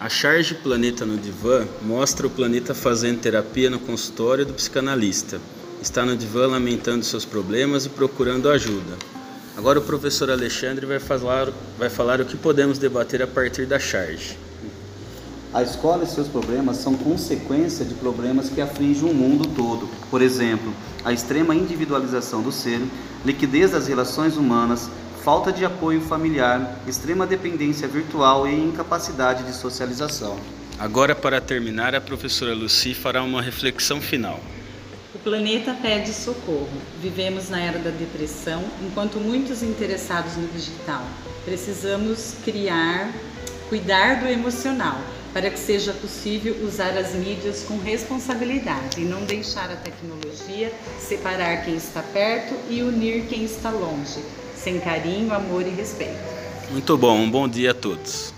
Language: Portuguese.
A charge Planeta no Divã mostra o planeta fazendo terapia no consultório do psicanalista. Está no divã lamentando seus problemas e procurando ajuda. Agora o professor Alexandre vai falar, vai falar o que podemos debater a partir da charge. A escola e seus problemas são consequência de problemas que afligem o mundo todo. Por exemplo, a extrema individualização do ser, liquidez das relações humanas, falta de apoio familiar, extrema dependência virtual e incapacidade de socialização. Agora, para terminar, a professora Lucy fará uma reflexão final. O planeta pede socorro. Vivemos na era da depressão, enquanto muitos interessados no digital. Precisamos criar, cuidar do emocional para que seja possível usar as mídias com responsabilidade e não deixar a tecnologia separar quem está perto e unir quem está longe, sem carinho, amor e respeito. Muito bom, um bom dia a todos.